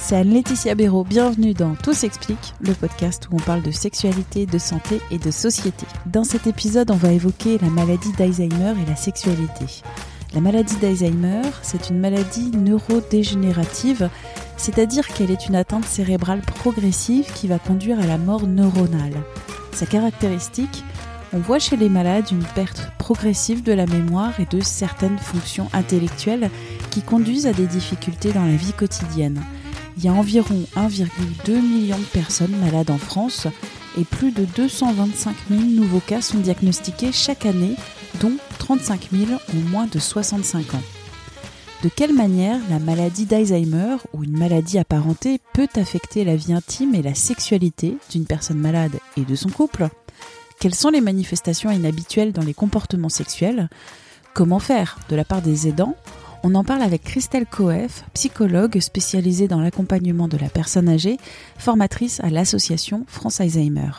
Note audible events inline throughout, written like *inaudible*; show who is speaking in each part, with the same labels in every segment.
Speaker 1: c'est Anne-Laetitia Béraud. Bienvenue dans Tout s'explique, le podcast où on parle de sexualité, de santé et de société. Dans cet épisode, on va évoquer la maladie d'Alzheimer et la sexualité. La maladie d'Alzheimer, c'est une maladie neurodégénérative, c'est-à-dire qu'elle est une atteinte cérébrale progressive qui va conduire à la mort neuronale. Sa caractéristique, on voit chez les malades une perte progressive de la mémoire et de certaines fonctions intellectuelles qui conduisent à des difficultés dans la vie quotidienne. Il y a environ 1,2 million de personnes malades en France et plus de 225 000 nouveaux cas sont diagnostiqués chaque année, dont 35 000 ont moins de 65 ans. De quelle manière la maladie d'Alzheimer ou une maladie apparentée peut affecter la vie intime et la sexualité d'une personne malade et de son couple? Quelles sont les manifestations inhabituelles dans les comportements sexuels? Comment faire de la part des aidants on en parle avec Christelle Coef, psychologue spécialisée dans l'accompagnement de la personne âgée, formatrice à l'association France Alzheimer.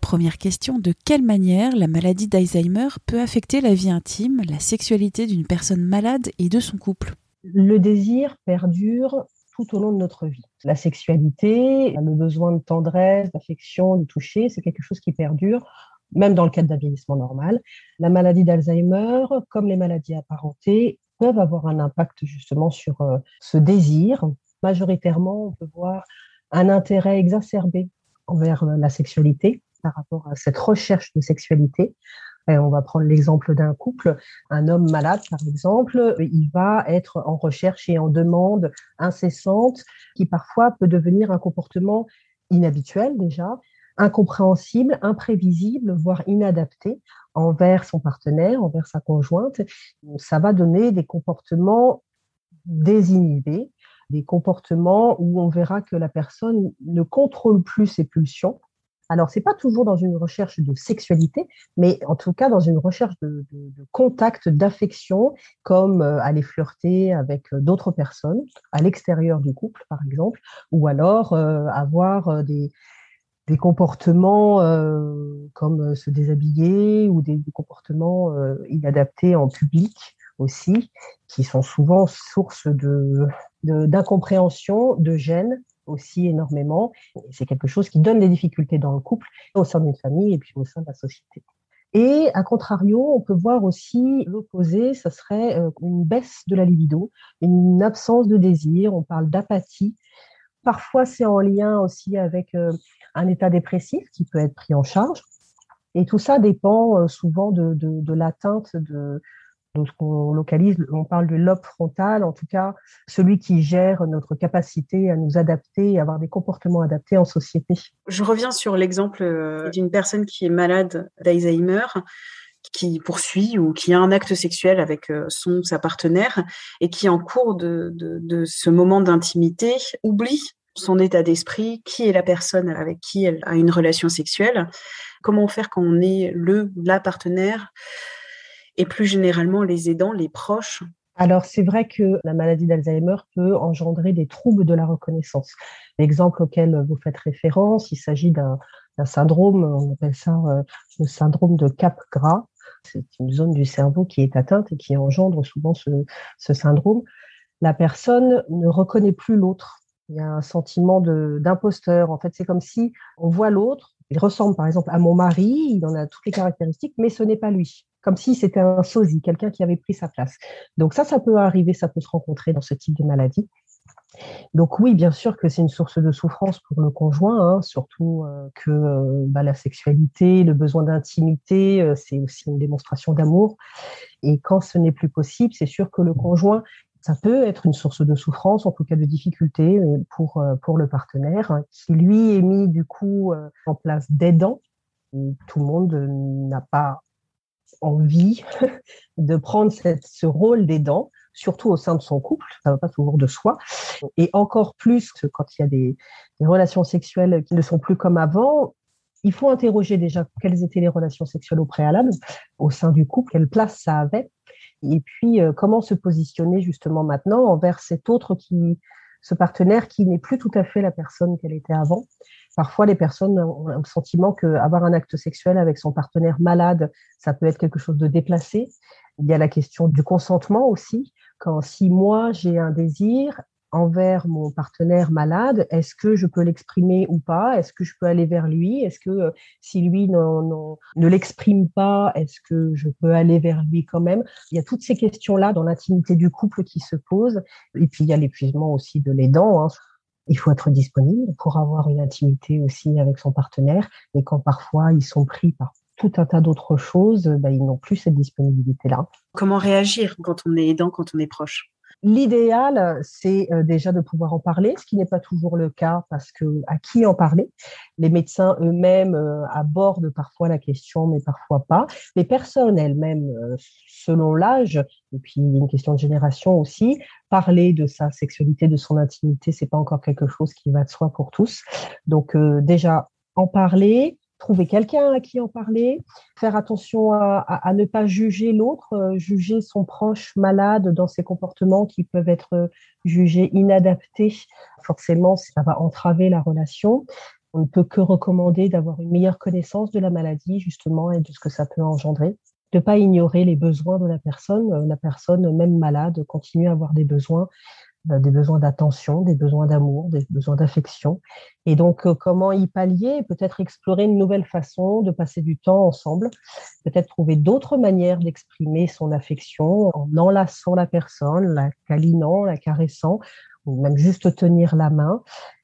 Speaker 1: Première question, de quelle manière la maladie d'Alzheimer peut affecter la vie intime, la sexualité d'une personne malade et de son couple?
Speaker 2: Le désir perdure tout au long de notre vie. La sexualité, le besoin de tendresse, d'affection, de toucher, c'est quelque chose qui perdure même dans le cadre d'un vieillissement normal. La maladie d'Alzheimer, comme les maladies apparentées, peuvent avoir un impact justement sur euh, ce désir. Majoritairement, on peut voir un intérêt exacerbé envers euh, la sexualité par rapport à cette recherche de sexualité. Et on va prendre l'exemple d'un couple, un homme malade par exemple, il va être en recherche et en demande incessante qui parfois peut devenir un comportement inhabituel déjà, incompréhensible, imprévisible, voire inadapté envers son partenaire, envers sa conjointe. Ça va donner des comportements désinhibés, des comportements où on verra que la personne ne contrôle plus ses pulsions. Alors, c'est pas toujours dans une recherche de sexualité, mais en tout cas dans une recherche de, contact, d'affection, comme euh, aller flirter avec euh, d'autres personnes à l'extérieur du couple, par exemple, ou alors euh, avoir des, des comportements euh, comme euh, se déshabiller ou des, comportements euh, inadaptés en public aussi, qui sont souvent source de d'incompréhension, de, gêne aussi énormément. C'est quelque chose qui donne des difficultés dans le couple, au sein d'une famille et puis au sein de la société. Et à contrario, on peut voir aussi l'opposé, ça serait une baisse de la libido, une absence de désir, on parle d'apathie. Parfois, c'est en lien aussi avec un état dépressif qui peut être pris en charge. Et tout ça dépend euh, souvent de, de, l'atteinte de, ce qu'on localise, on parle du lobe frontal, en tout cas celui qui gère notre capacité à nous adapter et avoir des comportements adaptés en société.
Speaker 3: Je reviens sur l'exemple euh, d'une personne qui est malade d'Alzheimer qui poursuit ou qui a un acte sexuel avec euh, son sa partenaire et qui en cours de, de, de ce moment d'intimité oublie son état d'esprit, qui est la personne avec qui elle a une relation sexuelle, comment faire quand on est le, la partenaire et plus généralement les aidants, les proches?
Speaker 2: Alors c'est vrai que la maladie d'Alzheimer peut engendrer des troubles de la reconnaissance. L'exemple auquel vous faites référence, il s'agit d'un syndrome, on appelle ça euh, le syndrome de Capgras. C'est une zone du cerveau qui est atteinte et qui engendre souvent ce, syndrome. La personne ne reconnaît plus l'autre il y a un sentiment d'imposteur. En fait, c'est comme si on voit l'autre, il ressemble par exemple à mon mari, il en a toutes les caractéristiques, mais ce n'est pas lui. Comme si c'était un sosie, quelqu'un qui avait pris sa place. Donc ça, ça peut arriver, ça peut se rencontrer dans ce type de maladie. Donc oui, bien sûr que c'est une source de souffrance pour le conjoint, hein, surtout euh, que euh, bah, la sexualité, le besoin d'intimité, euh, c'est aussi une démonstration d'amour. Et quand ce n'est plus possible, c'est sûr que le conjoint ça peut être une source de souffrance, en tout cas de difficulté pour, pour le partenaire, hein, qui lui est mis du coup en place d'aidant. Tout le monde n'a pas envie *laughs* de prendre ce rôle d'aidant, surtout au sein de son couple, ça ne va pas toujours de soi, et encore plus quand il y a des, relations sexuelles qui ne sont plus comme avant, il faut interroger déjà quelles étaient les relations sexuelles au préalable au sein du couple, quelle place ça avait, et puis euh, comment se positionner justement maintenant envers cet autre qui, ce partenaire qui n'est plus tout à fait la personne qu'elle était avant. Parfois, les personnes ont le sentiment qu'avoir un acte sexuel avec son partenaire malade, ça peut être quelque chose de déplacé. Il y a la question du consentement aussi. Quand si moi j'ai un désir envers mon partenaire malade, est-ce que je peux l'exprimer ou pas? Est-ce que je peux aller vers lui? Est-ce que euh, si lui ne l'exprime pas, est-ce que je peux aller vers lui quand même? Il y a toutes ces questions-là dans l'intimité du couple qui se posent. Et puis il y a l'épuisement aussi de l'aidant. Hein. Il faut être disponible pour avoir une intimité aussi avec son partenaire. Et quand parfois ils sont pris par tout un tas d'autres choses, ben, ils n'ont plus cette disponibilité-là.
Speaker 3: Comment réagir quand on est aidant, quand on est proche?
Speaker 2: L'idéal, c'est euh, déjà de pouvoir en parler, ce qui n'est pas toujours le cas parce que à qui en parler? Les médecins eux-mêmes euh, abordent parfois la question, mais parfois pas. Les personnes elles-mêmes, euh, selon l'âge, et puis une question de génération aussi, parler de sa sexualité, de son intimité, c'est pas encore quelque chose qui va de soi pour tous. Donc déjà en parler, trouver quelqu'un à qui en parler, faire attention à, ne pas juger l'autre, euh, juger son proche malade dans ses comportements qui peuvent être euh, jugés inadaptés. Forcément, ça va entraver la relation. On ne peut que recommander d'avoir une meilleure connaissance de la maladie, justement, et de ce que ça peut engendrer de pas ignorer les besoins de la personne. Euh, la personne, même malade, continue à avoir des besoins des besoins d'attention, des besoins d'amour, des besoins d'affection. Et donc, euh, comment y pallier? Peut-être explorer une nouvelle façon de passer du temps ensemble, peut-être trouver d'autres manières d'exprimer son affection en enlaçant la personne, la câlinant, la caressant, ou même juste tenir la main.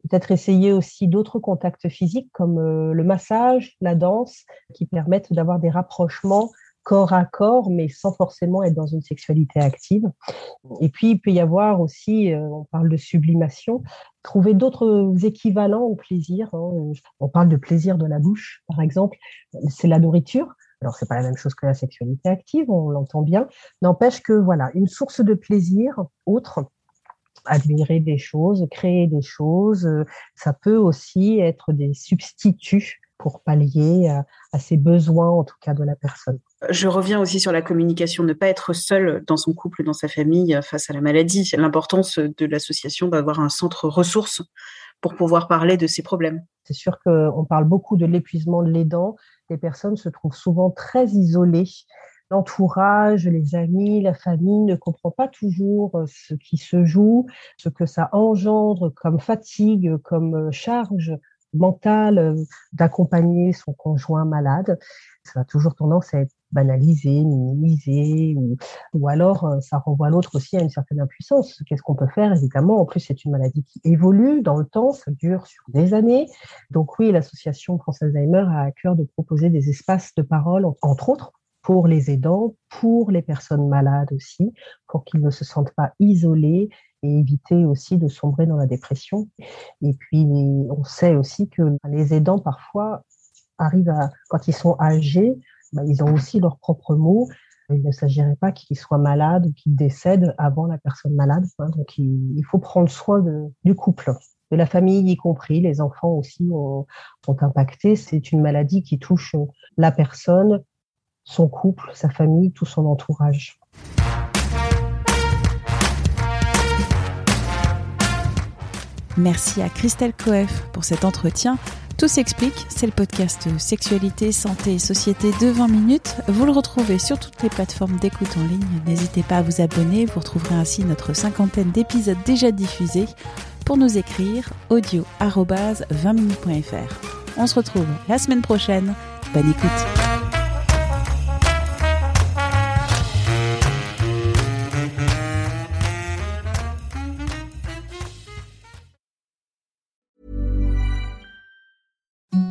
Speaker 2: Peut-être essayer aussi d'autres contacts physiques comme euh, le massage, la danse, qui permettent d'avoir des rapprochements corps à corps, mais sans forcément être dans une sexualité active. Et puis, il peut y avoir aussi, euh, on parle de sublimation, trouver d'autres équivalents au plaisir. Hein. On parle de plaisir de la bouche, par exemple, c'est la nourriture. Alors, c'est pas la même chose que la sexualité active, on l'entend bien. N'empêche que, voilà, une source de plaisir autre, admirer des choses, créer des choses, euh, ça peut aussi être des substituts pour pallier à, ces besoins, en tout cas, de la personne.
Speaker 3: Je reviens aussi sur la communication, ne pas être seul dans son couple, dans sa famille, face à la maladie. L'importance de l'association d'avoir un centre ressources pour pouvoir parler de ces problèmes.
Speaker 2: C'est sûr qu'on parle beaucoup de l'épuisement de l'aidant. Les personnes se trouvent souvent très isolées. L'entourage, les amis, la famille ne comprend pas toujours euh, ce qui se joue, ce que ça engendre comme fatigue, comme euh, charge mentale euh, d'accompagner son conjoint malade, ça a toujours tendance à être banalisé, minimisé, ou, alors euh, ça renvoie l'autre aussi à une certaine impuissance. Qu'est-ce qu'on peut faire Évidemment, en plus, c'est une maladie qui évolue dans le temps, ça dure sur des années. Donc oui, l'association France Alzheimer a à cœur de proposer des espaces de parole, entre autres, pour les aidants, pour les personnes malades aussi, pour qu'ils ne se sentent pas isolés et éviter aussi de sombrer dans la dépression. Et puis, on sait aussi que les aidants, parfois, arrivent à, quand ils sont âgés, bah, ils ont aussi leurs propres mots. Il ne s'agirait pas qu'ils soient malades ou qu'ils décèdent avant la personne malade. Donc, il, faut prendre soin du couple, de la famille y compris. Les enfants aussi sont impactés. C'est une maladie qui touche la personne, son couple, sa famille, tout son entourage.
Speaker 1: Merci à Christelle Coef pour cet entretien. Tout s'explique, c'est le podcast Sexualité, Santé et Société de 20 minutes. Vous le retrouvez sur toutes les plateformes d'écoute en ligne. N'hésitez pas à vous abonner, vous retrouverez ainsi notre cinquantaine d'épisodes déjà diffusés. Pour nous écrire, audio 20minutes.fr. On se retrouve la semaine prochaine. Bonne écoute.